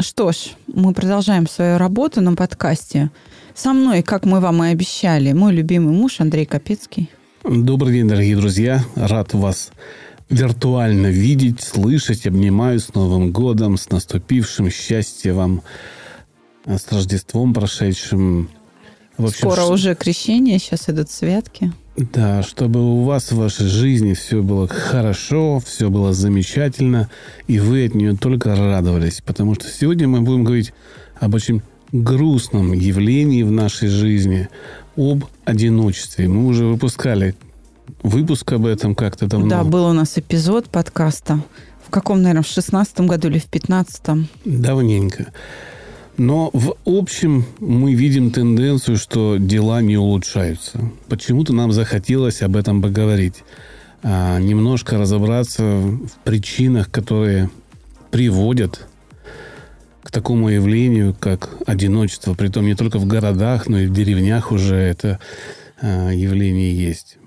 Что ж, мы продолжаем свою работу на подкасте. Со мной, как мы вам и обещали, мой любимый муж Андрей Капецкий. Добрый день, дорогие друзья. Рад вас виртуально видеть, слышать. Обнимаю с Новым годом, с наступившим. Счастья вам, с Рождеством прошедшим. В общем, Скоро ш... уже крещение, сейчас идут святки. Да, чтобы у вас в вашей жизни все было хорошо, все было замечательно, и вы от нее только радовались. Потому что сегодня мы будем говорить об очень грустном явлении в нашей жизни, об одиночестве. Мы уже выпускали выпуск об этом как-то давно. Да, был у нас эпизод подкаста. В каком, наверное, в шестнадцатом году или в пятнадцатом? Давненько. Но в общем мы видим тенденцию, что дела не улучшаются. Почему-то нам захотелось об этом поговорить. А, немножко разобраться в причинах, которые приводят к такому явлению, как одиночество. Притом не только в городах, но и в деревнях уже это а, явление есть.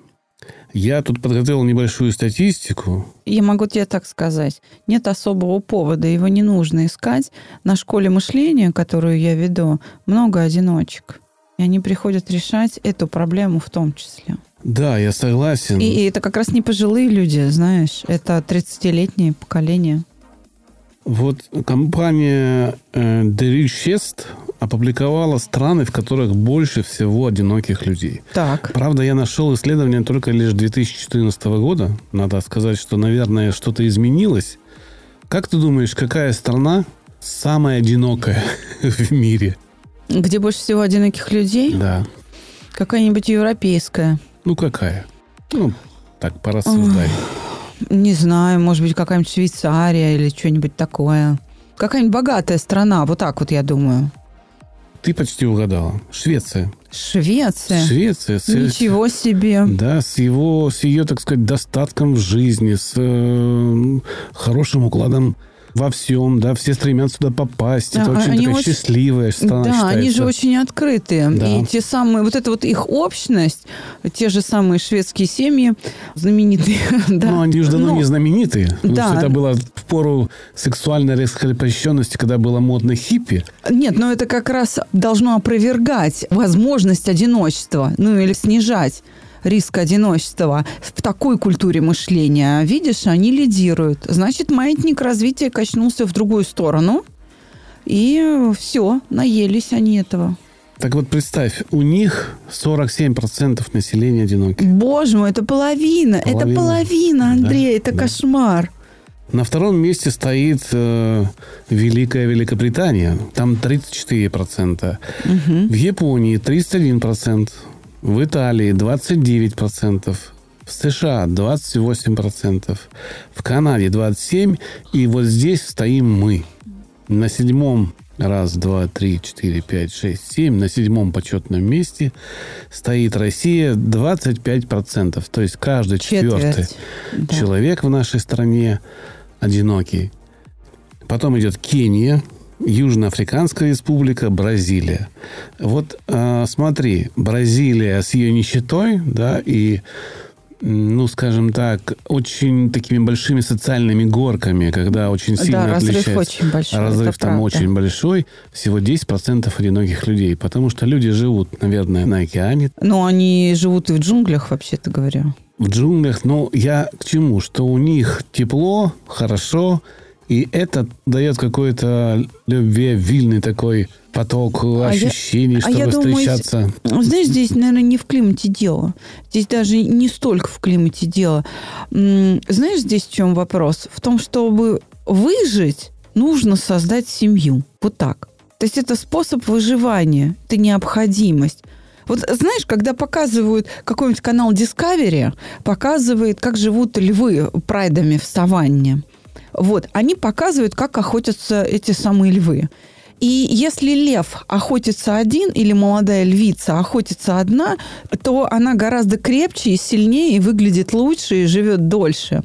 Я тут подготовил небольшую статистику. Я могу тебе так сказать. Нет особого повода, его не нужно искать. На школе мышления, которую я веду, много одиночек. И они приходят решать эту проблему в том числе. Да, я согласен. И, и это как раз не пожилые люди, знаешь. Это 30-летнее поколение. Вот компания э, The Richest опубликовала страны, в которых больше всего одиноких людей. Так. Правда, я нашел исследование только лишь 2014 года. Надо сказать, что, наверное, что-то изменилось. Как ты думаешь, какая страна самая одинокая в мире? Где больше всего одиноких людей? Да. Какая-нибудь европейская. Ну, какая? Ну, так, порассуждай. Не знаю, может быть, какая-нибудь Швейцария или что-нибудь такое. Какая-нибудь богатая страна, вот так вот я думаю. Ты почти угадала. Швеция. Швеция? Швеция. С, Ничего себе. Да, с его, с ее, так сказать, достатком в жизни, с э, хорошим укладом во всем, да, все стремятся туда попасть. Да, это очень такая очень, счастливая страна Да, считается. они же очень открытые. Да. И те самые, вот эта вот их общность, те же самые шведские семьи знаменитые. да. Ну, они уже давно Но, не знаменитые. Да. это было в пору сексуальной раскрепощенности, когда было модно хиппи. Нет, но это как раз должно опровергать возможность одиночества, ну или снижать риск одиночества в такой культуре мышления, видишь, они лидируют. Значит, маятник развития качнулся в другую сторону, и все, наелись они этого. Так вот, представь, у них 47% населения одиноки. Боже мой, это половина. половина. Это половина, Андрей, да, это да. кошмар. На втором месте стоит э, Великая Великобритания. Там 34%. Угу. В Японии 31%. В Италии 29%, в США 28%, в Канаде 27%, и вот здесь стоим мы. На седьмом раз, два, три, четыре, пять, шесть, семь. На седьмом почетном месте стоит Россия 25%. То есть каждый четвертый да. человек в нашей стране одинокий. Потом идет Кения Южноафриканская республика, Бразилия. Вот э, смотри, Бразилия с ее нищетой, да, и ну, скажем так, очень такими большими социальными горками, когда очень сильно да, отличается. разрыв очень большой. Разрыв там правда. очень большой. Всего 10% одиноких людей. Потому что люди живут, наверное, на океане. Ну, они живут и в джунглях, вообще-то говоря. В джунглях, но я к чему? Что у них тепло, хорошо, и это дает какой-то любвеобильный такой поток ощущений, а я, чтобы а я встречаться. Думаю, знаешь, здесь, наверное, не в климате дело. Здесь даже не столько в климате дело. Знаешь, здесь в чем вопрос? В том, чтобы выжить, нужно создать семью. Вот так. То есть это способ выживания, это необходимость. Вот знаешь, когда показывают какой-нибудь канал Discovery, показывает, как живут львы прайдами в саванне. Вот, они показывают, как охотятся эти самые львы. И если лев охотится один или молодая львица охотится одна, то она гораздо крепче и сильнее и выглядит лучше и живет дольше,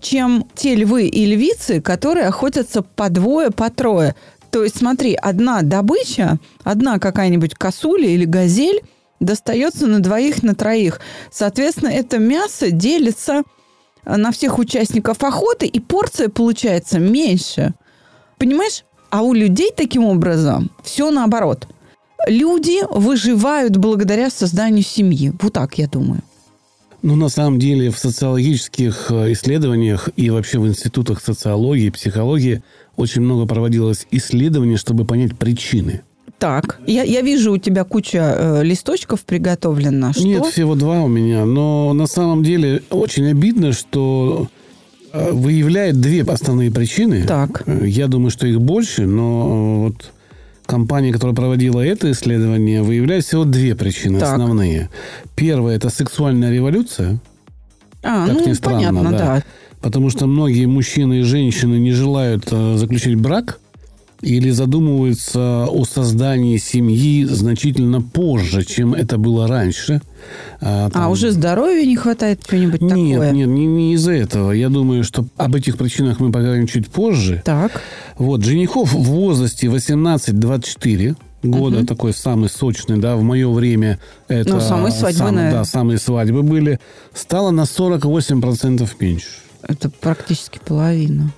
чем те львы и львицы, которые охотятся по двое, по трое. То есть, смотри, одна добыча, одна какая-нибудь косуля или газель достается на двоих, на троих. Соответственно, это мясо делится на всех участников охоты, и порция получается меньше. Понимаешь? А у людей таким образом все наоборот. Люди выживают благодаря созданию семьи. Вот так я думаю. Ну, на самом деле, в социологических э, исследованиях и вообще в институтах социологии, психологии очень много проводилось исследований, чтобы понять причины. Так, я, я вижу у тебя куча э, листочков приготовлено. Что? Нет, всего два у меня. Но на самом деле очень обидно, что э, выявляет две основные причины. Так. Э, Я думаю, что их больше, но вот компания, которая проводила это исследование, выявляет всего две причины Так. основные. Первая – это сексуальная революция. А, Как ну, ни странно, понятно, да. да. Потому что многие мужчины и женщины не желают э, заключить брак или задумываются о создании семьи значительно позже, чем это было раньше. А, А там- уже здоровья не хватает, что-нибудь Нет, такое? нет, не, не из-за этого. Я думаю, что об этих причинах мы поговорим чуть позже. Так, Вот, женихов в возрасте 18-24 года, такой самый сочный, да, в мое время это... Ну, самые свадьбы, сам- наверное. Да, самые свадьбы были. Стало на 48% меньше. это практически половина.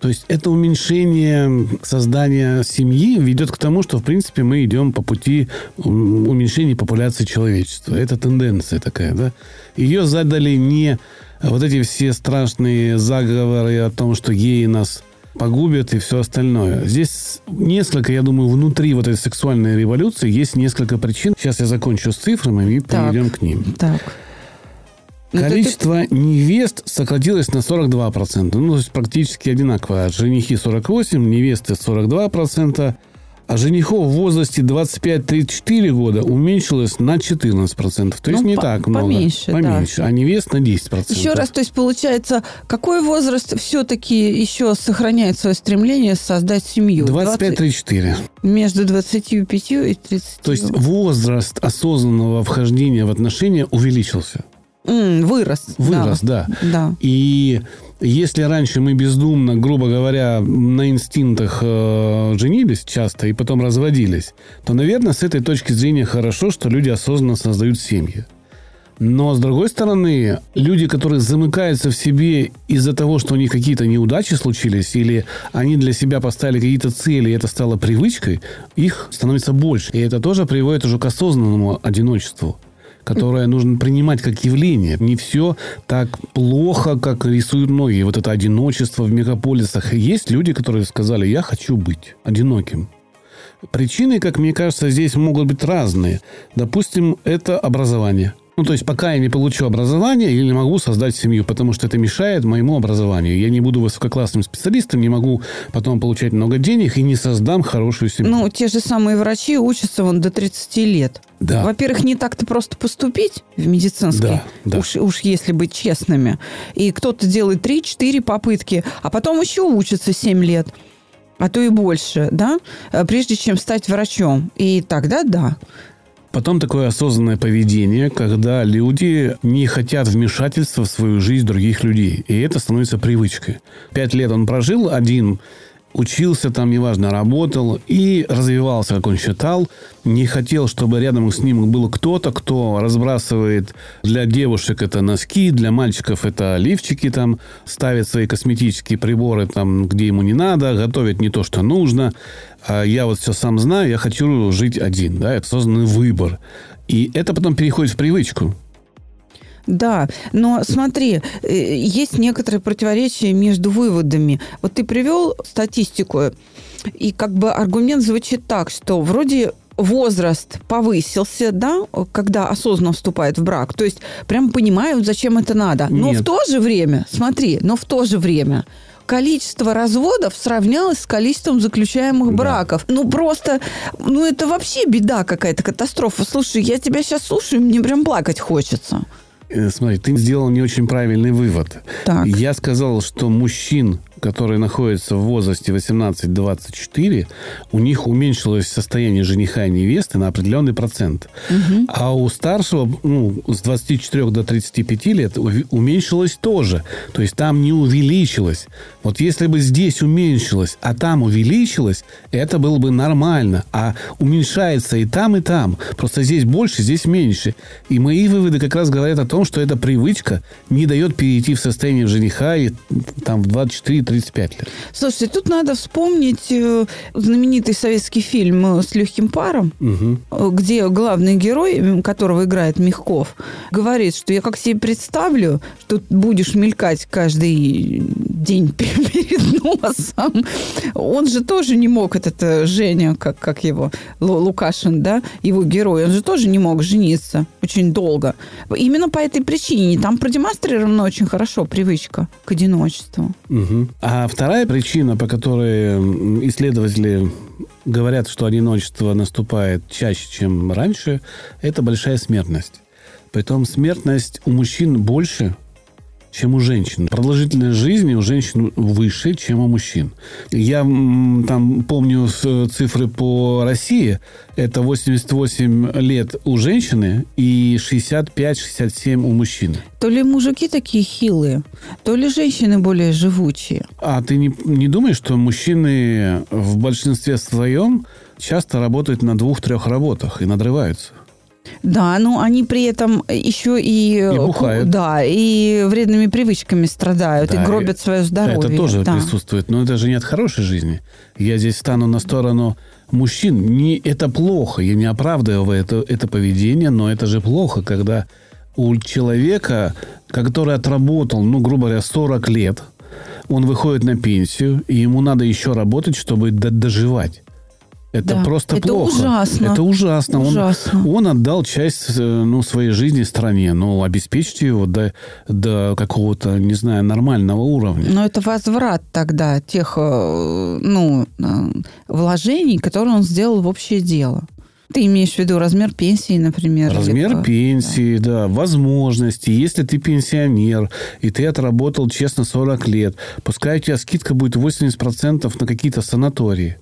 То есть это уменьшение создания семьи ведет к тому, что, в принципе, мы идем по пути ум- уменьшения популяции человечества. Это тенденция такая, да? Ее задали не вот эти все страшные заговоры о том, что геи нас погубят и все остальное. Здесь несколько, я думаю, внутри вот этой сексуальной революции есть несколько причин. Сейчас я закончу с цифрами и Так. перейдем к ним. Так. Ну, это Количество невест сократилось на 42%. Ну, то есть практически одинаково. Женихи 48, невесты 42%. А женихов в возрасте 25-34 года уменьшилось на 14%. То есть Ну, не по- так много. поменьше, да. Поменьше. А невест на 10%. Еще раз, то есть получается, какой возраст все-таки еще сохраняет свое стремление создать семью? 25-34. 20 между 25 и 30. То есть возраст осознанного вхождения в отношения увеличился. М, вырос. Вырос, да. Да. И если раньше мы бездумно, грубо говоря, на инстинктах э, женились часто и потом разводились, то, наверное, с этой точки зрения хорошо, что люди осознанно создают семьи. Но, с другой стороны, люди, которые замыкаются в себе из-за того, что у них какие-то неудачи случились, или они для себя поставили какие-то цели, и это стало привычкой, их становится больше. И это тоже приводит уже к осознанному одиночеству которое нужно принимать как явление. Не все так плохо, как рисуют многие. Вот это одиночество в мегаполисах. Есть люди, которые сказали, я хочу быть одиноким. Причины, как мне кажется, здесь могут быть разные. Допустим, это образование. Ну, то есть, пока я не получу образование, я не могу создать семью, потому что это мешает моему образованию. Я не буду высококлассным специалистом, не могу потом получать много денег и не создам хорошую семью. Ну, те же самые врачи учатся вон до 30 лет. Да. Во-первых, не так-то просто поступить в медицинский, Да, да. Уж, уж если быть честными. И кто-то делает 3-4 попытки, а потом еще учится 7 лет, а то и больше, да, э, прежде чем стать врачом. И тогда да. Потом такое осознанное поведение, когда люди не хотят вмешательства в свою жизнь других людей. И это становится привычкой. Пять лет он прожил один, учился там, неважно, работал и развивался, как он считал. Не хотел, чтобы рядом с ним был кто-то, кто разбрасывает для девушек это носки, для мальчиков это лифчики, там, ставит свои косметические приборы там, где ему не надо, готовит не то, что нужно. А я вот все сам знаю, я хочу жить один. Да? Это осознанный выбор. И это потом переходит в привычку. Да, но смотри, э, есть некоторые противоречия между выводами. Вот ты привел статистику, и как бы аргумент звучит так, что вроде возраст повысился, да, когда осознанно вступает в брак. То есть прям понимают, зачем это надо. Но Нет. в то же время, смотри, но в то же время количество разводов сравнялось с количеством заключаемых Да. браков. Ну, просто, ну, это вообще беда какая-то, катастрофа. Слушай, я тебя сейчас слушаю, мне прям плакать хочется. Э, Смотри, ты сделал не очень правильный вывод. Так. Я сказал, что мужчин которые находятся в возрасте 18-24, у них уменьшилось состояние жениха и невесты на определенный процент. Угу. А у старшего, ну, с 24 до 35 лет уменьшилось тоже. То есть там не увеличилось. Вот если бы здесь уменьшилось, а там увеличилось, это было бы нормально. А уменьшается и там, и там. Просто здесь больше, здесь меньше. И мои выводы как раз говорят о том, что эта привычка не дает перейти в состояние жениха и там в 24-35 лет. Слушайте, тут надо вспомнить э, знаменитый советский фильм э, с легким паром, угу. где главный герой, которого играет Мягков, говорит, что я как себе представлю, что будешь мелькать каждый день перед носом. Он же тоже не мог, этот Женя, как, как его, Лукашин, да, его герой, он же тоже не мог жениться очень долго. Именно по этой причине. Там продемонстрирована очень хорошо привычка к одиночеству. Угу. А вторая причина, по которой исследователи говорят, что одиночество наступает чаще, чем раньше, это большая смертность. Притом смертность у мужчин больше, чем у женщин. Продолжительность жизни у женщин выше, чем у мужчин. Я там помню цифры по России. Это 88 лет у женщины и 65-67 у мужчин. То ли мужики такие хилые, то ли женщины более живучие. А ты не, не думаешь, что мужчины в большинстве своем часто работают на двух-трех работах и надрываются? Да, но они при этом еще и... И бухают. Да, и вредными привычками страдают, да, и гробят свое здоровье. Это тоже да. присутствует, но это же не от хорошей жизни. Я здесь стану на сторону мужчин. Не, это плохо, я не оправдываю это, это поведение, но это же плохо, когда у человека, который отработал, ну, грубо говоря, 40 лет, он выходит на пенсию, и ему надо еще работать, чтобы доживать. Это да. просто это плохо. Ужасно. Это ужасно. ужасно. Он, он отдал часть э, ну, своей жизни стране. Ну, обеспечьте его до, до какого-то, не знаю, нормального уровня. Но это возврат тогда тех э, ну, э, вложений, которые он сделал в общее дело. Ты имеешь в виду размер пенсии, например? Размер пенсии, да. да, возможности. Если ты пенсионер, и ты отработал честно 40 лет, пускай у тебя скидка будет 80% на какие-то санатории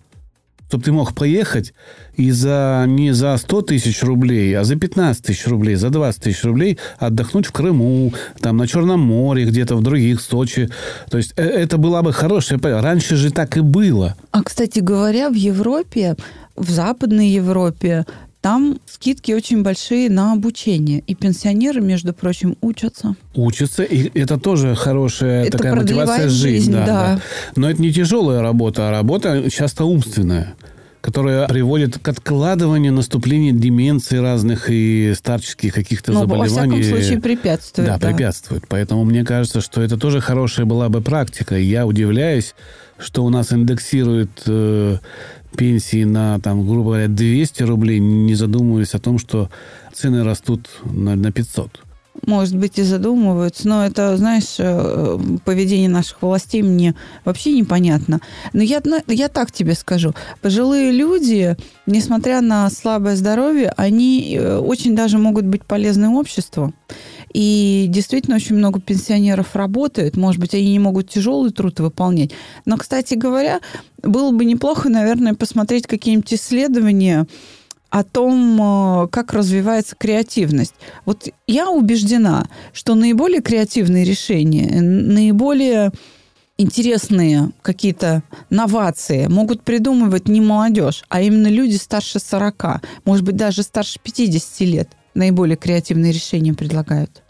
чтобы ты мог поехать и за, не за 100 тысяч рублей, а за 15 тысяч рублей, за 20 тысяч рублей отдохнуть в Крыму, там на Черном море, где-то в других, Сочи. То есть э, это была бы хорошая... Раньше же так и было. А, кстати говоря, в Европе, в Западной Европе там скидки очень большие на обучение. И пенсионеры, между прочим, учатся. Учатся, и это тоже хорошая это такая мотивация жизни. Жизнь, да, да. да. Но это не тяжелая работа, а работа часто умственная которая приводит к откладыванию наступления деменции разных и старческих каких-то Но, заболеваний. Во всяком случае, препятствует. Да, да, препятствует. Поэтому мне кажется, что это тоже хорошая была бы практика. Я удивляюсь, что у нас индексируют э, пенсии на, там, грубо говоря, 200 рублей, не задумываясь о том, что цены растут на, на 500 может быть, и задумываются, но это, знаешь, э, поведение наших властей мне вообще непонятно. Но я, я так тебе скажу. Пожилые люди, несмотря на слабое здоровье, они э, очень даже могут быть полезны обществу. И действительно очень много пенсионеров работают. Может быть, они не могут тяжелый труд выполнять. Но, кстати говоря, было бы неплохо, наверное, посмотреть какие-нибудь исследования о том, э, как развивается креативность. Вот я убеждена, что наиболее креативные решения, наиболее интересные какие-то новации могут придумывать не молодежь, а именно люди старше 40, может быть, даже старше 50 лет наиболее креативные решения предлагают.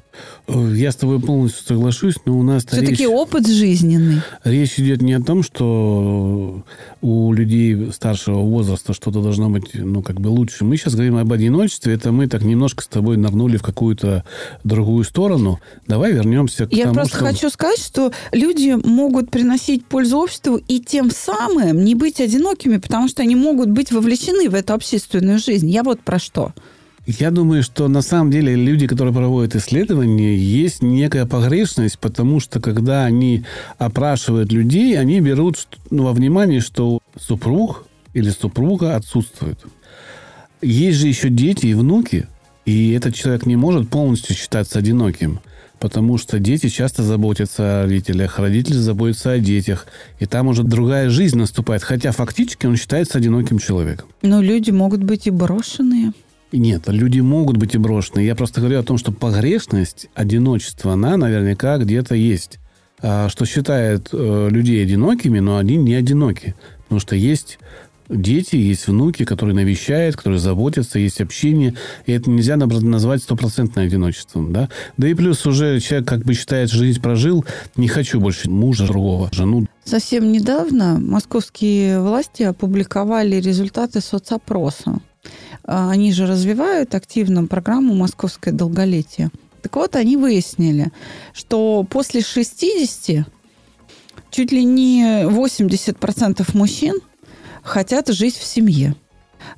Я с тобой полностью соглашусь, но у нас... Все-таки речь, опыт жизненный. Речь идет не о том, что у людей старшего возраста что-то должно быть, ну, как бы лучше. Мы сейчас говорим об одиночестве. Это мы так немножко с тобой нырнули в какую-то другую сторону. Давай вернемся к Я тому, просто что... хочу сказать, что люди могут приносить пользу обществу и тем самым не быть одинокими, потому что они могут быть вовлечены в эту общественную жизнь. Я вот про что. Я думаю, что на самом деле люди, которые проводят исследования, есть некая погрешность, потому что когда они опрашивают людей, они берут ну, во внимание, что супруг или супруга отсутствует. Есть же еще дети и внуки, и этот человек не может полностью считаться одиноким. потому что дети часто заботятся о родителях, родители заботятся о детях, и там уже другая жизнь наступает, хотя фактически он считается одиноким человеком. Но люди могут быть и брошенные. Нет, люди могут быть и брошены. Я просто говорю о том, что погрешность, одиночество, она наверняка где-то есть. А что считает э, людей одинокими, но они не одиноки. Потому что есть дети, есть внуки, которые навещают, которые заботятся, есть общение. И это нельзя назвать стопроцентным одиночеством. Да? да и плюс уже человек как бы считает, жизнь прожил, не хочу больше мужа другого, жену. Совсем недавно московские власти опубликовали результаты соцопроса. А, они же развивают активно программу «Московское долголетие». Так вот, они выяснили, что после 60 чуть ли не 80% мужчин хотят жить в семье.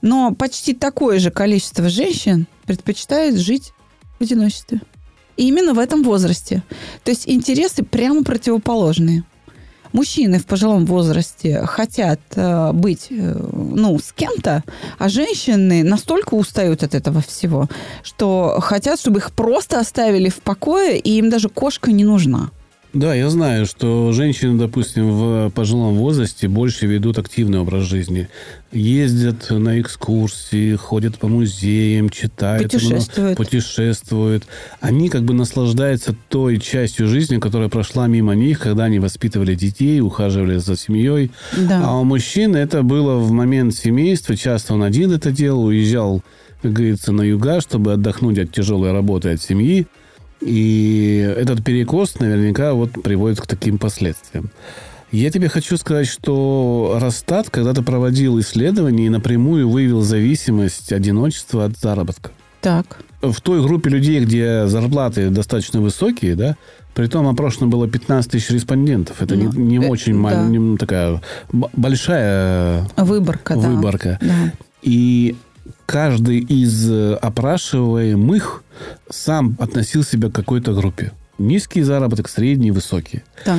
Но почти такое же количество женщин предпочитает жить в одиночестве. И именно в этом возрасте. То есть интересы прямо противоположные мужчины в пожилом возрасте хотят э, быть э, ну, с кем-то, а женщины настолько устают от этого всего, что хотят, чтобы их просто оставили в покое, и им даже кошка не нужна. Да, я знаю, что женщины, допустим, в пожилом возрасте больше ведут активный образ жизни. Ездят на экскурсии, ходят по музеям, читают. Путешествуют. Путешествуют. Они как бы наслаждаются той частью жизни, которая прошла мимо них, когда они воспитывали детей, ухаживали за семьей. Да. А у мужчин это было в момент семейства. Часто он один это делал, уезжал, как говорится, на юга, чтобы отдохнуть от тяжелой работы, от семьи. И этот перекос наверняка вот приводит к таким последствиям. Я тебе хочу сказать, что Росстат когда-то проводил исследование и напрямую выявил зависимость одиночества от заработка. Так. В той группе людей, где зарплаты достаточно высокие, да, при том опрошено было 15 тысяч респондентов. Это ну, не, не э, очень да. не такая большая выборка. выборка. Да. И каждый из э, опрашиваемых сам относил себя к какой-то группе. Низкий заработок, средний, высокий. Так.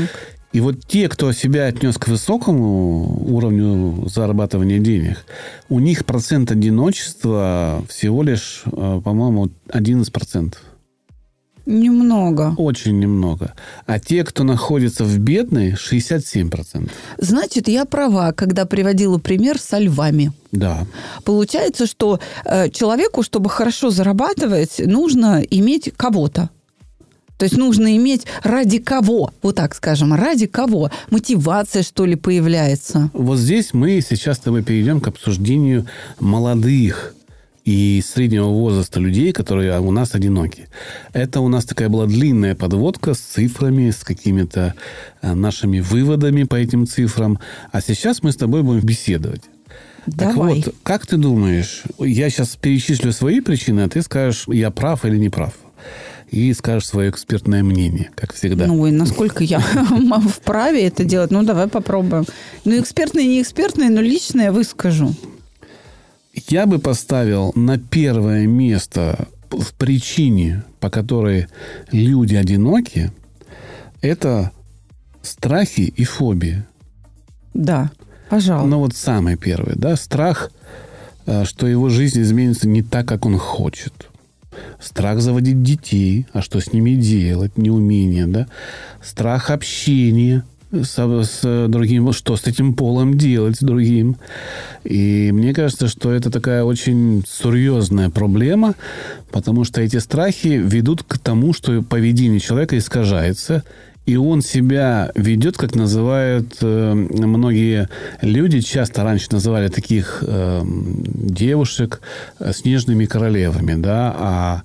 И вот те, кто себя отнес к высокому уровню зарабатывания денег, у них процент одиночества всего лишь, э, по-моему, 11%. Немного. Очень немного. А те, кто находится в бедной, 67%. Значит, я права, когда приводила пример со львами. Да. Получается, что э, человеку, чтобы хорошо зарабатывать, нужно иметь кого-то. То есть нужно иметь ради кого, вот так скажем, ради кого. Мотивация, что ли, появляется. Вот здесь мы сейчас с тобой перейдем к обсуждению молодых и среднего возраста людей, которые у нас одиноки. Это у нас такая была длинная подводка с цифрами, с какими-то э, нашими выводами по этим цифрам. А сейчас мы с тобой будем беседовать. Давай. Так вот, как ты думаешь, я сейчас перечислю свои причины, а ты скажешь, я прав или не прав? И скажешь свое экспертное мнение, как всегда. Ну, и насколько я вправе это делать? Ну, давай попробуем. Ну, экспертное, не экспертное, но личное выскажу. Я бы поставил на первое место в причине, по которой люди одиноки, это страхи и фобии. Да, пожалуй. Ну вот самый первый, да, страх, э, что его жизнь изменится не так, как он хочет. Страх заводить детей, а что с ними делать, неумение, да. Страх общения, с, с другим, что с этим полом делать с другим. И мне кажется, что это такая очень серьезная проблема, потому что эти страхи ведут к тому, что поведение человека искажается, и он себя ведет, как называют э, многие люди, часто раньше называли таких э, девушек снежными королевами, да, а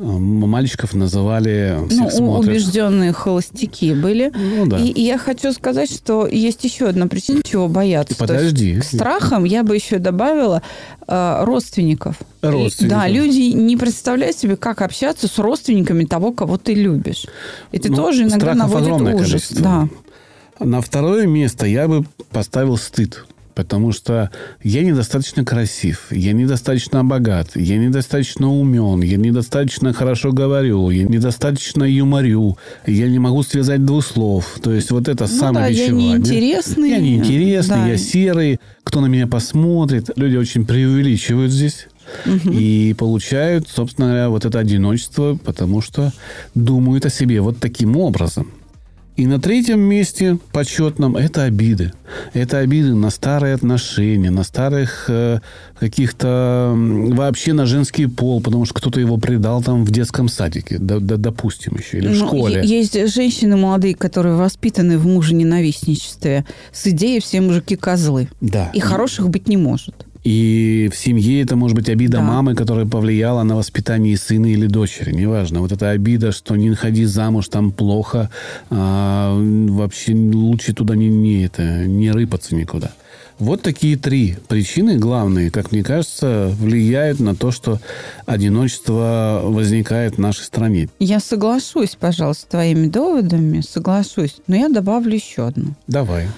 мальчиков называли всех ну, убежденные холостяки были. Ну, да. и, и я хочу сказать, что есть еще одна причина, чего бояться. Подожди. к страхам я бы еще добавила э, родственников. Родственников. Да, люди не представляют себе, как общаться с родственниками того, кого ты любишь. И ты ну, тоже иногда наводит ужас. Количество. Да. На второе место я бы поставил стыд потому что я недостаточно красив, я недостаточно богат, я недостаточно умен, я недостаточно хорошо говорю, я недостаточно юморю, я не могу связать двух слов. То есть вот это ну самое да, я неинтересный. Я неинтересный, да. я серый, кто на меня посмотрит. Люди очень преувеличивают здесь. и получают, собственно говоря, вот это одиночество, потому что думают о себе вот таким образом. И на третьем месте почетном это обиды. Это обиды на старые отношения, на старых э, каких-то вообще на женский пол, потому что кто-то его предал там в детском садике, да, да, допустим, еще, или в Ну, школе. Есть женщины молодые, которые воспитаны в мужененавистничестве с идеей «все мужики козлы». Да. И хороших быть не может. И в семье это может быть обида Да. мамы, которая повлияла на воспитание сына или дочери, неважно. Вот эта обида, что не ходи замуж, там плохо, а, вообще лучше туда не, не, это, не рыпаться никуда. Вот такие три причины главные, как мне кажется, влияют на то, что одиночество возникает в нашей стране. Я соглашусь, пожалуйста, с твоими доводами, соглашусь. Но я добавлю еще одну. Давай.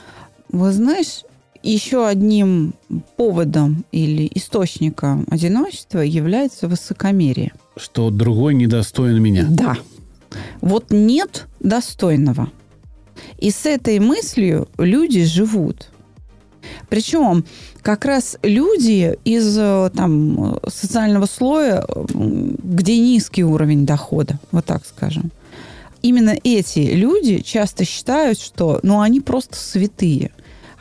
Вы знаешь, еще одним поводом или источником одиночества является высокомерие. Что другой недостоин меня. Да. Вот нет достойного. И с этой мыслью люди живут. Причем как раз люди из э, там, социального слоя, где низкий уровень дохода, вот так скажем, именно эти люди часто считают, что ну, они просто святые.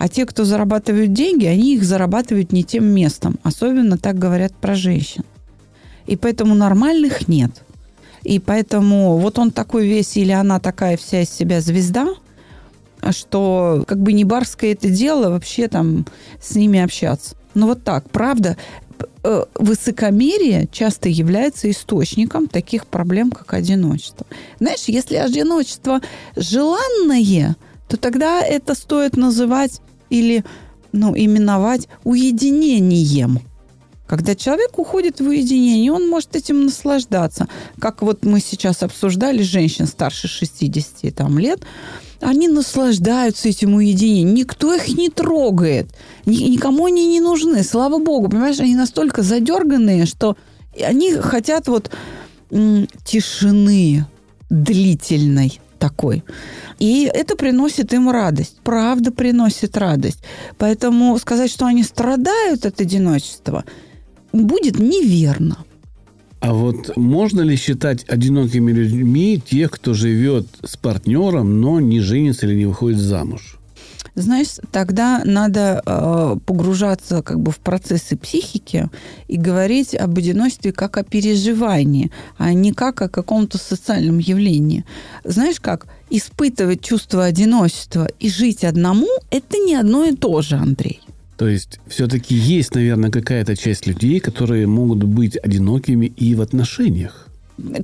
А те, кто зарабатывают деньги, они их зарабатывают не тем местом. Особенно так говорят про женщин. И поэтому нормальных нет. И поэтому вот он такой весь или она такая вся из себя звезда, что как бы не барское это дело вообще там с ними общаться. Ну вот так, правда, э, высокомерие часто является источником таких проблем, как одиночество. Знаешь, если одиночество желанное, то тогда это стоит называть или ну, именовать уединением. Когда человек уходит в уединение, он может этим наслаждаться. Как вот мы сейчас обсуждали женщин старше 60 там, лет, они наслаждаются этим уединением. Никто их не трогает. Ни- никому они не нужны. Слава богу. Понимаешь, они настолько задерганные, что они хотят вот тишины длительной такой. И это приносит им радость. Правда приносит радость. Поэтому сказать, что они страдают от одиночества, будет неверно. А вот можно ли считать одинокими людьми тех, кто живет с партнером, но не женится или не выходит замуж? Знаешь, тогда надо э, погружаться как бы в процессы психики и говорить об одиночестве как о переживании, а не как о каком-то социальном явлении. Знаешь как? Испытывать чувство одиночества и жить одному – это не одно и то же, Андрей. То есть все-таки есть, наверное, какая-то часть людей, которые могут быть одинокими и в отношениях.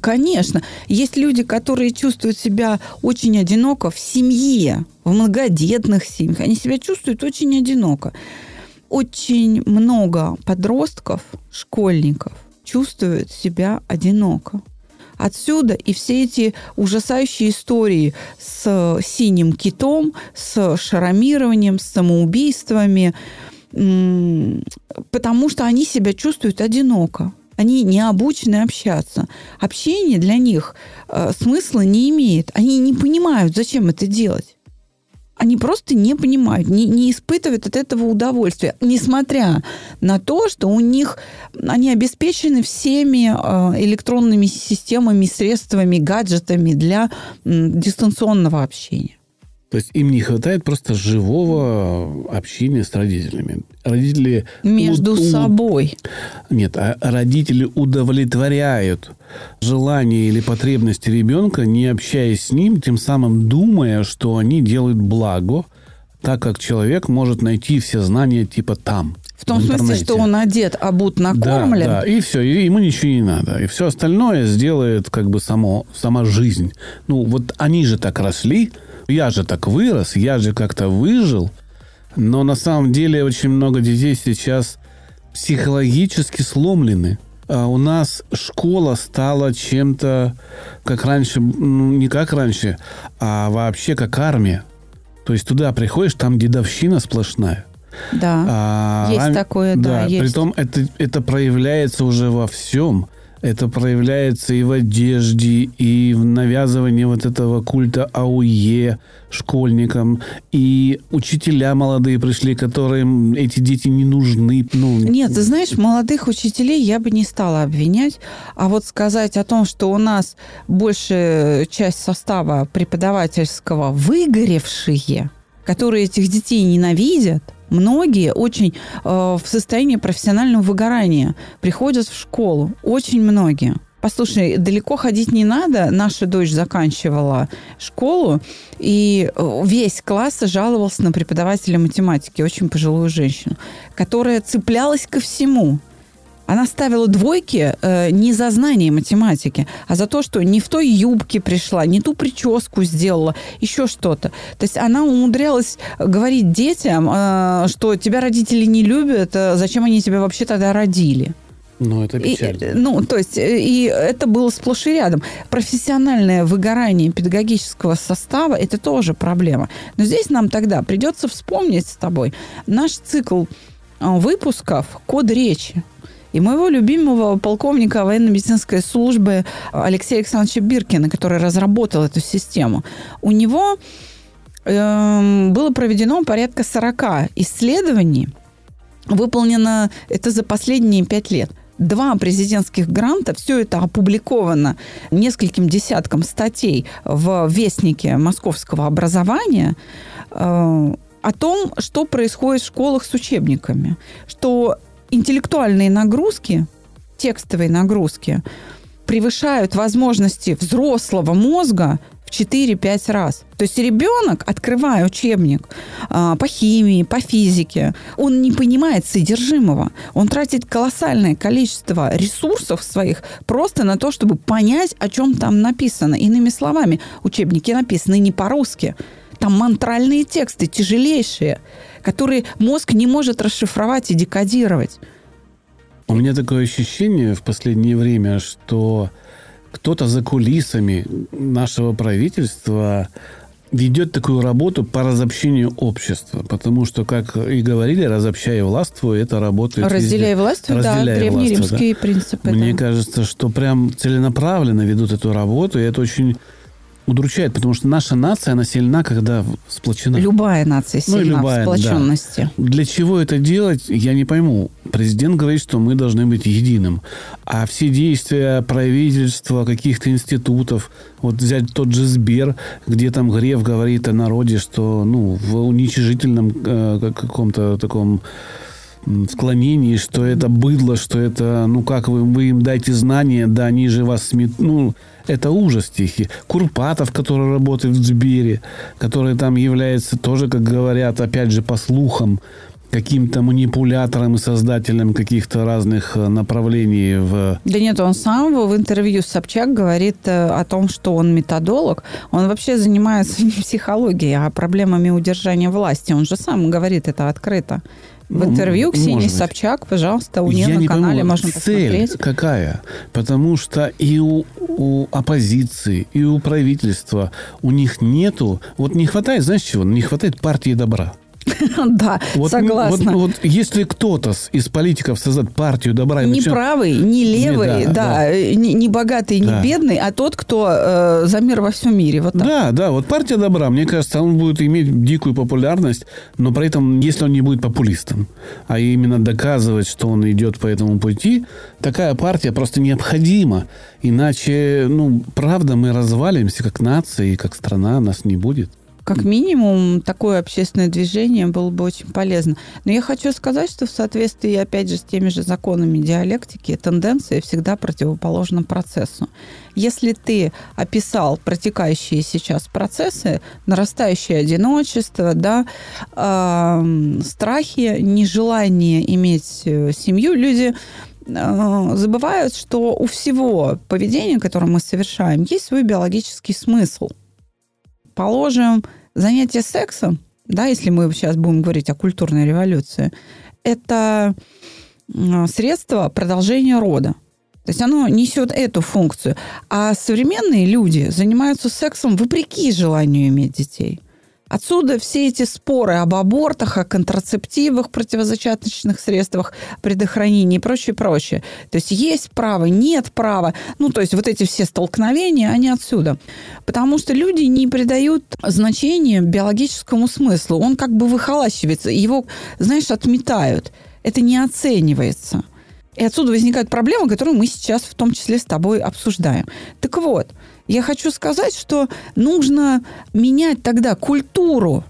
Конечно. Есть люди, которые чувствуют себя очень одиноко в семье, в многодетных семьях. Они себя чувствуют очень одиноко. Очень много подростков, школьников чувствуют себя одиноко. Отсюда и все эти ужасающие истории с синим китом, с шаромированием, с самоубийствами, потому что они себя чувствуют одиноко. Они не обучены общаться. Общение для них э, смысла не имеет. Они не понимают, зачем это делать. Они просто не понимают, не, не испытывают от этого удовольствия, несмотря на то, что у них они обеспечены всеми э, электронными системами, средствами, гаджетами для м, дистанционного общения. То есть им не хватает просто живого общения с родителями. Родители... Между уд- собой. Нет, а родители удовлетворяют желания или потребности ребенка, не общаясь с ним, тем самым думая, что они делают благо, так как человек может найти все знания типа там. В том смысле, интернете. что он одет, обут, накормлен. Да, да, и все, и ему ничего не надо. И все остальное сделает как бы само, сама жизнь. Ну, вот они же так росли, я же так вырос, я же как-то выжил. Но на самом деле очень много детей сейчас психологически сломлены. А у нас школа стала чем-то, как раньше, ну, не как раньше, а вообще как армия. То есть туда приходишь, там дедовщина сплошная. Да. А, Есть ран- такое, да, есть. Притом это, это проявляется уже во всем. Это проявляется и в одежде, и в навязывании вот этого культа АУЕ школьникам. И учителя молодые пришли, которым эти дети не нужны. Ну, Нет, ты знаешь, молодых учителей я бы не стала обвинять. А вот сказать о том, что у нас большая часть состава преподавательского выгоревшие, которые этих детей ненавидят, Многие очень э, в состоянии профессионального выгорания приходят в школу. Очень многие. Послушай, далеко ходить не надо. Наша дочь заканчивала школу, и э, весь класс жаловался на преподавателя математики, очень пожилую женщину, которая цеплялась ко всему. Она ставила двойки э, не за знание математики, а за то, что не в той юбке пришла, не ту прическу сделала, еще что-то. То есть она умудрялась говорить детям, э, что тебя родители не любят, э, зачем они тебя вообще тогда родили. Ну, это печально. И, ну, то есть, э, и это было сплошь и рядом. Профессиональное выгорание педагогического состава – это тоже проблема. Но здесь нам тогда придется вспомнить с тобой наш цикл э, выпусков «Код речи». И моего любимого полковника военно-медицинской службы Алексея Александровича Биркина, который разработал эту систему, у него э, было проведено порядка 40 исследований, выполнено это за последние пять лет два президентских гранта, все это опубликовано нескольким десяткам статей в Вестнике московского образования, э, о том, что происходит в школах с учебниками. Что интеллектуальные нагрузки, текстовые нагрузки, превышают возможности взрослого мозга в 4-5 раз. То есть ребенок, открывая учебник а, по химии, по физике, он не понимает содержимого. Он тратит колоссальное количество ресурсов своих просто на то, чтобы понять, о чем там написано. Иными словами, учебники написаны не по-русски. Там мантральные тексты, тяжелейшие которые мозг не может расшифровать и декодировать. У меня такое ощущение в последнее время, что кто-то за кулисами нашего правительства ведет такую работу по разобщению общества. Потому что, как и говорили, разобщая властвуй, это работает Разделяя везде. властвуй, да, древнеримские да. принципы. Мне да. кажется, что прям целенаправленно ведут эту работу, и это очень удручает, потому что наша нация, она сильна, когда сплочена. Любая нация ну, сильна ну, любая, в сплоченности. Да. Для чего это делать, я не пойму. Президент говорит, что мы должны быть единым. А все действия правительства, каких-то институтов, вот взять тот же Сбер, где там Греф говорит о народе, что ну, в уничижительном э, каком-то таком склонении, что это быдло, что это, ну как вы, вы им дайте знания, да они же вас смет... Ну, это ужас стихи. Курпатов, который работает в Сбере, который там является тоже, как говорят, опять же, по слухам, каким-то манипулятором и создателем каких-то разных э, направлений в... Да нет, он сам в интервью с Собчак говорит э, о том, что он методолог. Он вообще занимается не психологией, а проблемами удержания власти. Он же сам говорит это открыто. В ну, интервью Ксении Собчак, пожалуйста, у нее Я на канале пойму, можно цель посмотреть. какая? Потому что и у, у оппозиции, и у правительства у них нету... Вот не хватает, знаешь чего? Не хватает партии добра. Да, вот, согласна. Вот, вот если кто-то из политиков создает партию добра... Не начнет... правый, не левый, не, да, да, да. Не, не богатый, да. не бедный, а тот, кто э, за мир во всем мире. Вот так. Да, да, вот партия добра, мне кажется, он будет иметь дикую популярность, но при этом, если он не будет популистом, а именно доказывать, что он идет по этому пути, такая партия просто необходима. Иначе, ну, правда, мы развалимся как нация и как страна, нас не будет. Как минимум, такое общественное движение было бы очень полезно. Но я хочу сказать, что в соответствии, опять же, с теми же законами диалектики, тенденция всегда противоположна процессу. Если ты описал протекающие сейчас процессы, нарастающее одиночество, да, э, страхи, нежелание иметь э, семью, люди э, забывают, что у всего поведения, которое мы совершаем, есть свой биологический смысл – Положим, занятие сексом, да, если мы сейчас будем говорить о культурной революции, это средство продолжения рода. То есть оно несет эту функцию. А современные люди занимаются сексом вопреки желанию иметь детей. Отсюда все эти споры об абортах, о контрацептивах, противозачаточных средствах предохранения и прочее, прочее. То есть есть право, нет права. Ну, то есть вот эти все столкновения, они отсюда. Потому что люди не придают значения биологическому смыслу. Он как бы выхолащивается, его, знаешь, отметают. Это не оценивается. И отсюда возникают проблемы, которые мы сейчас в том числе с тобой обсуждаем. Так вот, я хочу сказать, что нужно менять тогда культуру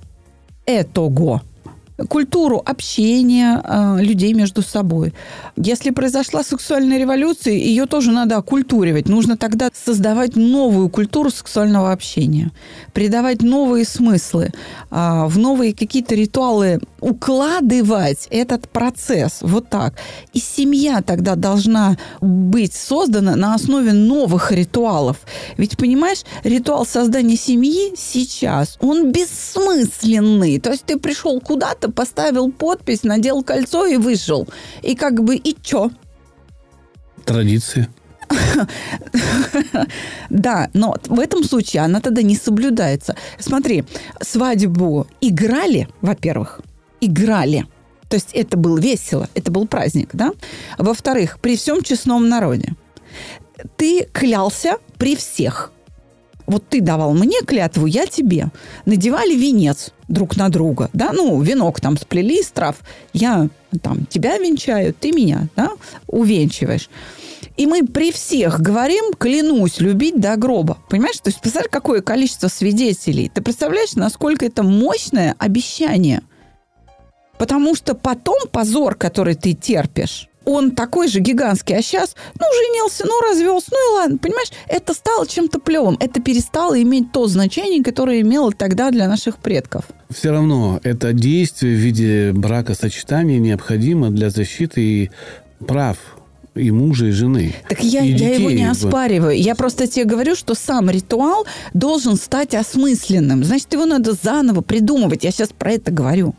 этого культуру общения э, людей между собой. Если произошла сексуальная революция, ее тоже надо окультуривать. Нужно тогда создавать новую культуру сексуального общения, придавать новые смыслы, э, в новые какие-то ритуалы укладывать этот процесс вот так. И семья тогда должна быть создана на основе новых ритуалов. Ведь, понимаешь, ритуал создания семьи сейчас, он бессмысленный. То есть ты пришел куда-то, просто поставил подпись, надел кольцо и вышел. И как бы, и чё? Традиции. Да, но в этом случае она тогда не соблюдается. Смотри, свадьбу играли, во-первых, играли. То есть это было весело, это был праздник, да? Во-вторых, при всем честном народе. Ты клялся при всех вот ты давал мне клятву, я тебе. Надевали венец друг на друга, да, ну, венок там сплели из трав. Я там тебя венчаю, ты меня, да, увенчиваешь. И мы при всех говорим, клянусь любить до гроба. Понимаешь? То есть, представляешь, какое количество свидетелей. Ты представляешь, насколько это мощное обещание. Потому что потом позор, который ты терпишь, он такой же гигантский, а сейчас, ну, женился, ну, развелся, ну и ладно, понимаешь, это стало чем-то плевым, это перестало иметь то значение, которое имело тогда для наших предков. Все равно это действие в виде бракосочетания необходимо для защиты прав и мужа, и жены. Так я, и я его не оспариваю. Я просто тебе говорю, что сам ритуал должен стать осмысленным. Значит, его надо заново придумывать. Я сейчас про это говорю.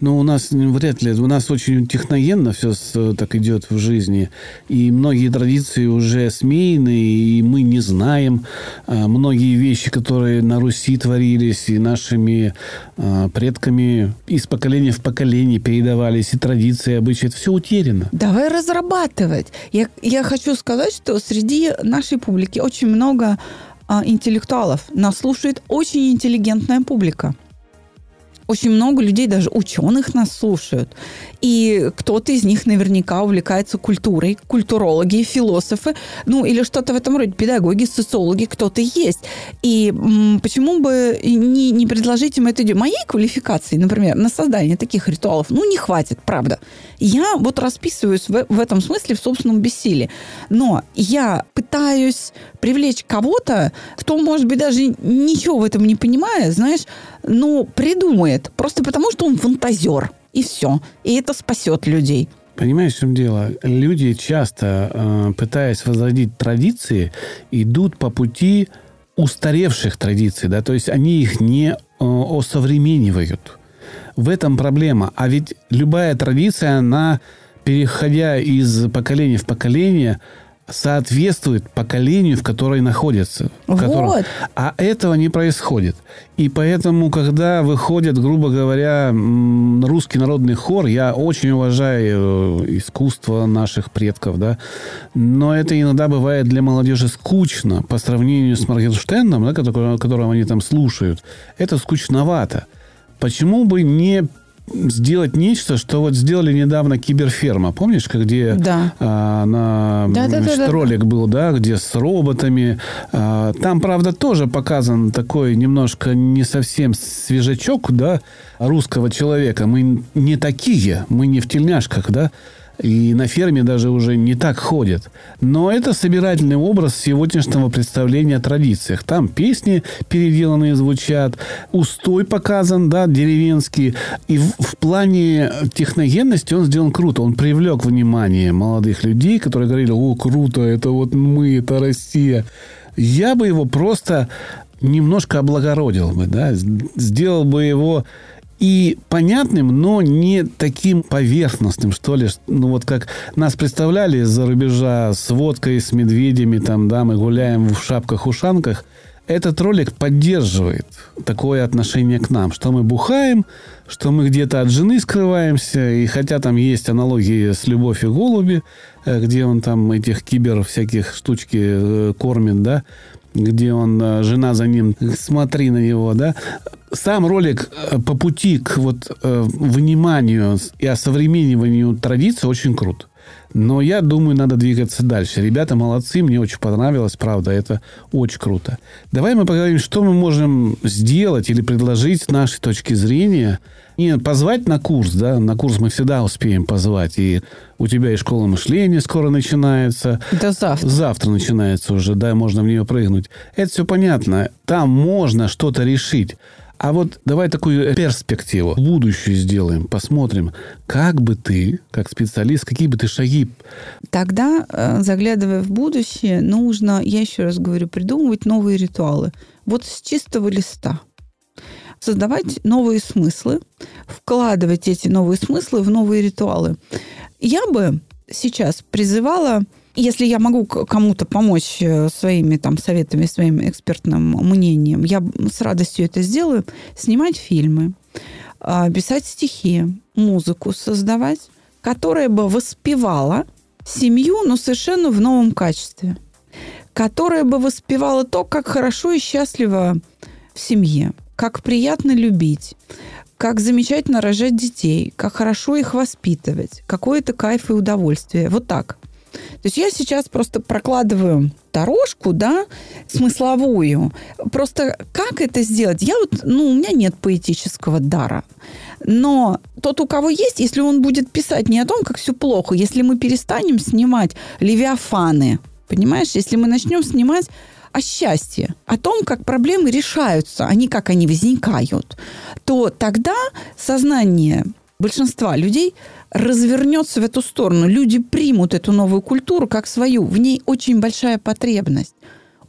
Но у нас вряд ли, у нас очень техногенно все с, так идет в жизни. И многие традиции уже смеяны, и мы не знаем а, многие вещи, которые на Руси творились, и нашими а, предками из поколения в поколение передавались, и традиции, и обычаи. Это все утеряно. Давай разрабатывать. Я, я хочу сказать, что среди нашей публики очень много а, интеллектуалов. Нас слушает очень интеллигентная публика. Очень много людей, даже ученых нас слушают. И кто-то из них наверняка увлекается культурой, культурологи, философы, ну или что-то в этом роде, педагоги, социологи, кто-то есть. И м, почему бы не, не предложить им эту идею? Моей квалификации, например, на создание таких ритуалов, ну, не хватит, правда. Я вот расписываюсь в, в этом смысле в собственном бессилии. Но я пытаюсь привлечь кого-то, кто, может быть, даже ничего в этом не понимает, знаешь, но придумает. Просто потому, что он фантазер. И все. И это спасет людей. Понимаешь, в чем дело? Люди часто, э, пытаясь возродить традиции, идут по пути устаревших традиций, да, то есть они их не э, осовременивают. В этом проблема. А ведь любая традиция, она, переходя из поколения в поколение, соответствует поколению, в которой находится. В котором... Вот. А этого не происходит. И поэтому, когда выходит, грубо говоря, русский народный хор, я очень уважаю э, искусство наших предков, да, но это иногда бывает для молодежи скучно по сравнению с Моргенштерном, да, которого, которого они там слушают. Это скучновато. Почему бы не сделать нечто, что вот сделали недавно Киберферма. Помнишь, где да. а, на да, да, значит, да, да, ролик да. был, да, где с роботами. А, там, правда, тоже показан такой немножко не совсем свежачок, да, русского человека. Мы не такие, мы не в тельняшках, да. И на ферме даже уже не так ходят. Но это собирательный образ сегодняшнего представления о традициях. Там песни переделанные звучат, устой показан, да, деревенский. И в, в плане техногенности он сделан круто. Он привлек внимание молодых людей, которые говорили, о, круто, это вот мы, это Россия. Я бы его просто немножко облагородил бы, да, сделал бы его и понятным, но не таким поверхностным, что ли. Ну, вот как нас представляли из-за рубежа с водкой, с медведями, там, да, мы гуляем в шапках-ушанках. этот ролик поддерживает такое отношение к нам, что мы бухаем, что мы где-то от жены скрываемся, и хотя там есть аналогии с «Любовь и голуби», э, где он там этих кибер всяких штучки э, кормит, да, где он, э, жена за ним, смотри на него, да. Сам ролик по пути к вот вниманию и осовремениванию традиций очень крут. Но я думаю, надо двигаться дальше. Ребята молодцы, мне очень понравилось, правда, это очень круто. Давай мы поговорим, что мы можем сделать или предложить с нашей точки зрения. Не позвать на курс, да, на курс мы всегда успеем позвать. И у тебя и школа мышления скоро начинается. Да завтра. Завтра начинается уже, да, можно в нее прыгнуть. Это все понятно. Там можно что-то решить. А вот давай такую перспективу, будущее сделаем, посмотрим, как бы ты, как специалист, какие бы ты шаги... Тогда, э, заглядывая в будущее, нужно, я еще раз говорю, придумывать новые ритуалы. Вот с чистого листа. Создавать новые смыслы, вкладывать эти новые смыслы в новые ритуалы. Я бы сейчас призывала если я могу кому-то помочь э, своими там советами, своим экспертным мнением, я с радостью это сделаю. Снимать фильмы, а, писать стихи, музыку создавать, которая бы воспевала семью, но совершенно в новом качестве. Которая бы воспевала то, как хорошо и счастливо в семье, как приятно любить, как замечательно рожать детей, как хорошо их воспитывать, какой это кайф и удовольствие. Вот так. То есть я сейчас просто прокладываю дорожку, да, смысловую. Просто как это сделать? Я вот, ну, у меня нет поэтического дара. Но тот, у кого есть, если он будет писать не о том, как все плохо, если мы перестанем снимать левиафаны, понимаешь, если мы начнем снимать о счастье, о том, как проблемы решаются, а не как они возникают, то тогда сознание большинства людей развернется в эту сторону. Люди примут эту новую культуру как свою. В ней очень большая потребность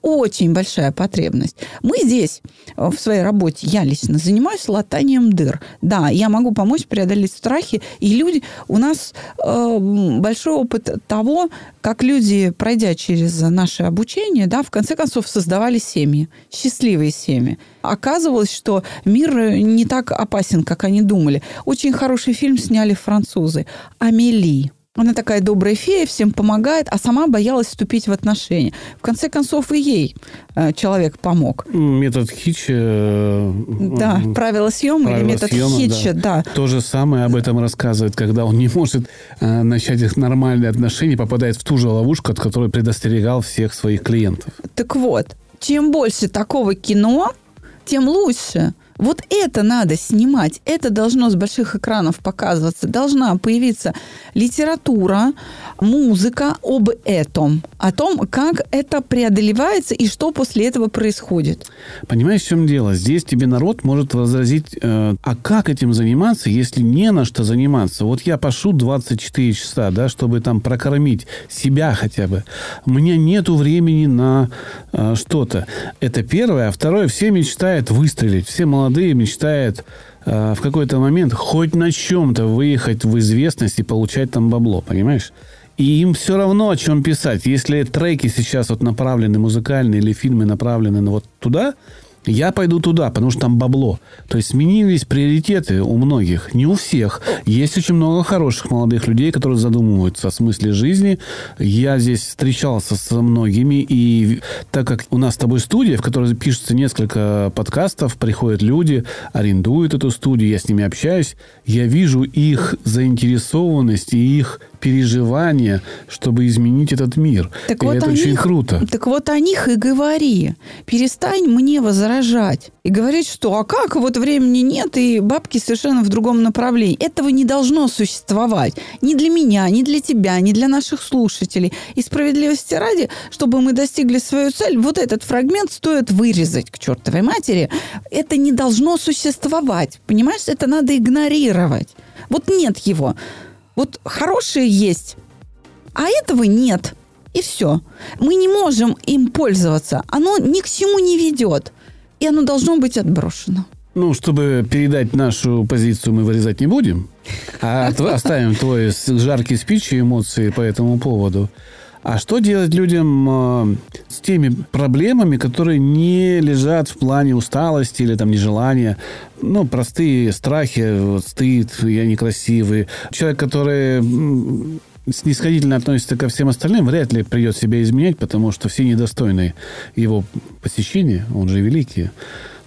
очень большая потребность. Мы здесь э, в своей работе, я лично занимаюсь латанием дыр. Да, я могу помочь преодолеть страхи, и люди, у нас э, большой опыт того, как люди, пройдя через наше обучение, да, в конце концов создавали семьи, счастливые семьи. Оказывалось, что мир не так опасен, как они думали. Очень хороший фильм сняли французы. «Амели». Она такая добрая фея, всем помогает, а сама боялась вступить в отношения. В конце концов, и ей э, человек помог. Метод Хитча. Э, да, правила съема правила или метод съема, Хитча, да. да. То же самое об этом рассказывает, когда он не может э, начать их нормальные отношения, попадает в ту же ловушку, от которой предостерегал всех своих клиентов. Так вот, чем больше такого кино, тем лучше. Вот это надо снимать, это должно с больших экранов показываться. Должна появиться литература, музыка об этом, о том, как это преодолевается и что после этого происходит. Понимаешь, в чем дело? Здесь тебе народ может возразить, э, а как этим заниматься, если не на что заниматься? Вот я пошу 24 часа, да, чтобы там прокормить себя хотя бы. У меня нету времени на э, что-то. Это первое. А второе, все мечтают выстрелить. Все молодые молодые мечтают э, в какой-то момент хоть на чем-то выехать в известность и получать там бабло, понимаешь? И им все равно о чем писать. Если треки сейчас вот направлены музыкальные или фильмы направлены вот туда, я пойду туда, потому что там бабло. То есть сменились приоритеты у многих, не у всех. Есть очень много хороших молодых людей, которые задумываются о смысле жизни. Я здесь встречался со многими, и так как у нас с тобой студия, в которой пишется несколько подкастов, приходят люди, арендуют эту студию, я с ними общаюсь, я вижу их заинтересованность и их переживания, чтобы изменить этот мир. Так и вот это очень них, круто. Так вот о них и говори. Перестань мне возражать и говорить, что а как, вот времени нет, и бабки совершенно в другом направлении. Этого не должно существовать. Ни для меня, ни для тебя, ни для наших слушателей. И справедливости ради, чтобы мы достигли свою цель, вот этот фрагмент стоит вырезать к чертовой матери. Это не должно существовать. Понимаешь, это надо игнорировать. Вот нет его. Вот хорошие есть, а этого нет. И все. Мы не можем им пользоваться. Оно ни к чему не ведет. И оно должно быть отброшено. Ну, чтобы передать нашу позицию, мы вырезать не будем. А оставим твой жаркий спич и эмоции по этому поводу. А что делать людям э, с теми проблемами, которые не лежат в плане усталости или там нежелания? Ну, простые страхи, вот, стыд, я некрасивый. Человек, который снисходительно относится ко всем остальным, вряд ли придет себя изменять, потому что все недостойны его посещения, он же великий.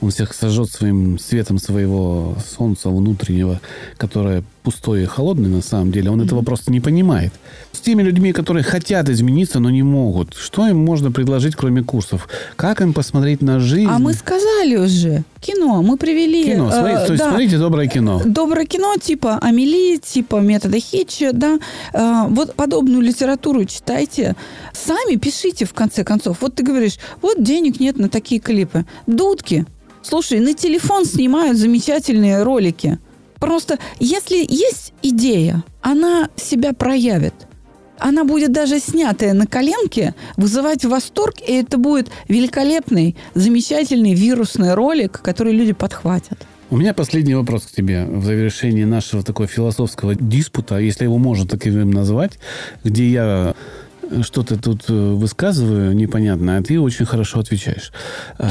Он всех сожжет своим светом своего солнца внутреннего, которое пустое и холодное на самом деле. Он этого просто не понимает. С теми людьми, которые хотят измениться, но не могут, что им можно предложить, кроме курсов? Как им посмотреть на жизнь? А мы сказали уже. Кино. Мы привели... Кино. Смотрите, э, то есть да. смотрите доброе кино. Доброе кино типа Амели, типа метода Хитча, да. Э, вот подобную литературу читайте. Сами пишите, в конце концов. Вот ты говоришь, вот денег нет на такие клипы. Дудки. Слушай, на телефон снимают замечательные ролики. Просто если есть идея, она себя проявит. Она будет даже снятая на коленке, вызывать восторг, и это будет великолепный, замечательный вирусный ролик, который люди подхватят. У меня последний вопрос к тебе в завершении нашего такого философского диспута, если его можно таковым назвать, где я что-то тут э, высказываю непонятное, а ты очень хорошо отвечаешь. А,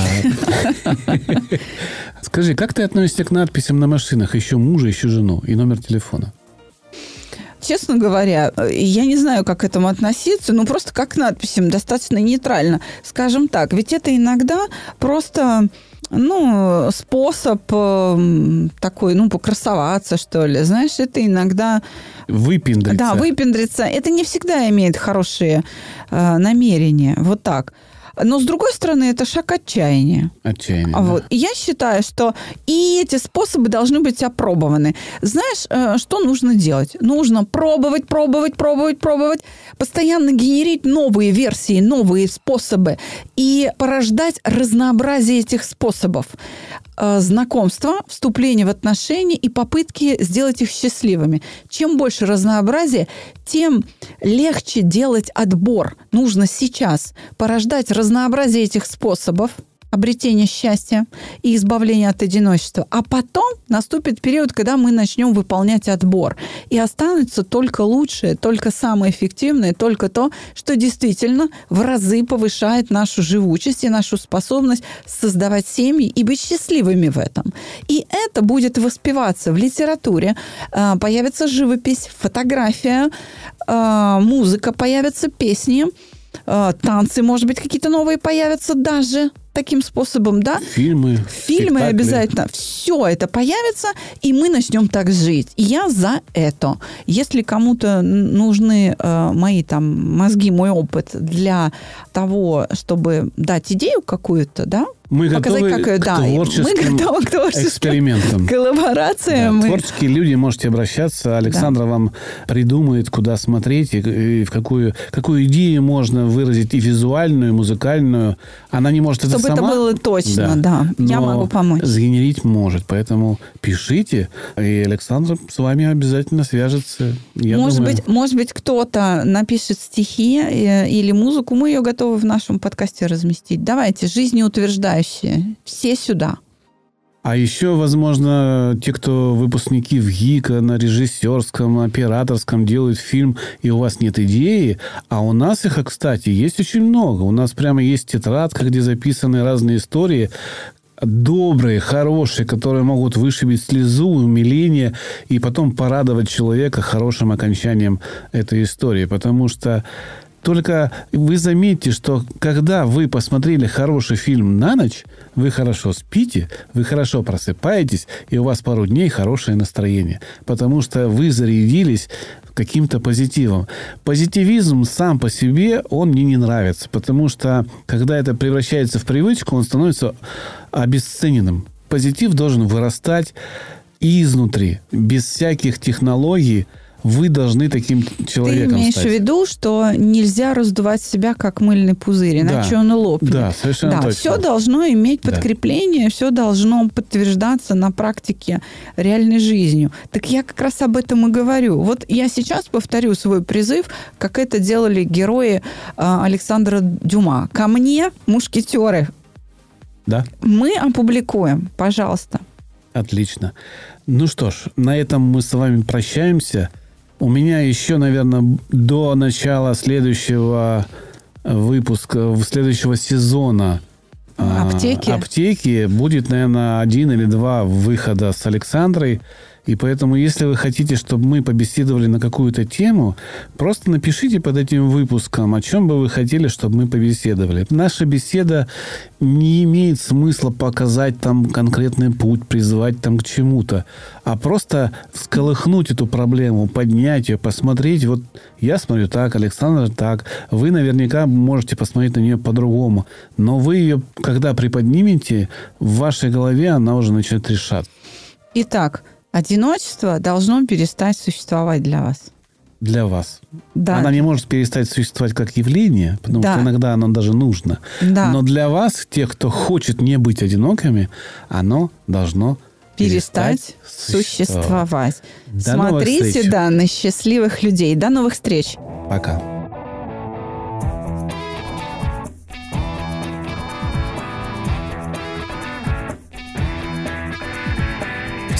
Скажи, как ты относишься к надписям на машинах «Еще мужа, еще жену» и номер телефона? Честно говоря, я не знаю, как к этому относиться, но просто как к надписям достаточно нейтрально. Скажем так, ведь это иногда просто ну, способ э, такой, ну, покрасоваться, что ли. Знаешь, это иногда... Выпендриться. Да, выпендриться. Это не всегда имеет хорошие э, намерения. Вот так. Но, с другой стороны, это шаг отчаяния. Отчаяние. Да. Вот. И Я считаю, что и эти способы должны быть опробованы. Знаешь, э, что нужно делать? Нужно пробовать, пробовать, пробовать, пробовать, постоянно генерить новые версии, новые способы и порождать разнообразие этих способов. Э, Знакомство, вступление в отношения и попытки сделать их счастливыми. Чем больше разнообразия, тем легче делать отбор. Нужно сейчас порождать разнообразие этих способов, обретения счастья и избавления от одиночества. А потом наступит период, когда мы начнем выполнять отбор. И останется только лучшее, только самое эффективное, только то, что действительно в разы повышает нашу живучесть и нашу способность создавать семьи и быть счастливыми в этом. И это будет воспеваться в литературе. А, Появится живопись, фотография, а, музыка, появятся песни, танцы, может быть, какие-то новые появятся даже таким способом, да? Фильмы. Фильмы спектакли. обязательно. Все это появится, и мы начнем так жить. И я за это. Если кому-то нужны э, мои там мозги, мой опыт для того, чтобы дать идею какую-то, да? Мы Показать, готовы как, к да, творческим мы готовы к творческим экспериментам. коллаборациям. Да, и- творческие люди, можете обращаться. Александра вам придумает, куда смотреть и, и в какую, какую идею можно выразить и визуальную, и музыкальную. Она не может Чтобы это сама. было точно, да. Я но могу помочь. Сгенерить может. Поэтому пишите, и Александра с вами обязательно свяжется. Я может, думаю. быть, может быть, кто-то напишет стихи э, или музыку, мы ее готовы в нашем подкасте разместить. Давайте, жизнеутверждающие, все сюда. А еще, возможно, те, кто выпускники в ГИКа на режиссерском, операторском делают фильм, и у вас нет идеи, а у нас их, кстати, есть очень много. У нас прямо есть тетрадка, где записаны разные истории, добрые, хорошие, которые могут вышибить слезу, умиление и потом порадовать человека хорошим окончанием этой истории. Потому что только вы заметьте, что когда вы посмотрели хороший фильм на ночь, вы хорошо спите, вы хорошо просыпаетесь, и у вас пару дней хорошее настроение. Потому что вы зарядились каким-то позитивом. Позитивизм сам по себе, он мне не нравится. Потому что, когда это превращается в привычку, он становится обесцененным. Позитив должен вырастать изнутри, без всяких технологий. Вы должны таким Ты человеком имеешь стать. в виду, что нельзя раздувать себя как мыльный пузырь, иначе Да. он лопнет. Да, совершенно Да, точно. все должно иметь Да. подкрепление, все должно подтверждаться на практике реальной жизнью. Так я как раз об этом и говорю. Вот я сейчас повторю свой призыв, как это делали герои а, Александра Дюма. Ко мне, мушкетеры, Да? мы опубликуем, пожалуйста. Отлично. Ну что ж, на этом мы с вами прощаемся. У меня еще, наверное, до начала следующего выпуска, следующего сезона а, аптеки. аптеки будет, наверное, один или два выхода с Александрой. И поэтому, если вы хотите, чтобы мы побеседовали на какую-то тему, просто напишите под этим выпуском, о чем бы вы хотели, чтобы мы побеседовали. Наша беседа не имеет смысла показать там конкретный путь, призывать там к чему-то, а просто всколыхнуть эту проблему, поднять ее, посмотреть. Вот я смотрю так, Александр так. Вы наверняка можете посмотреть на нее по-другому. Но вы ее, когда приподнимете, в вашей голове она уже начнет решаться. Итак, одиночество должно перестать существовать для вас. Для вас. Да. Она не может перестать существовать как явление, потому Да. что иногда оно даже нужно. Да. Но для вас, тех, кто хочет не быть одинокими, оно должно Перестать существовать. До новых Смотрите, да, на счастливых людей. До новых встреч. Пока.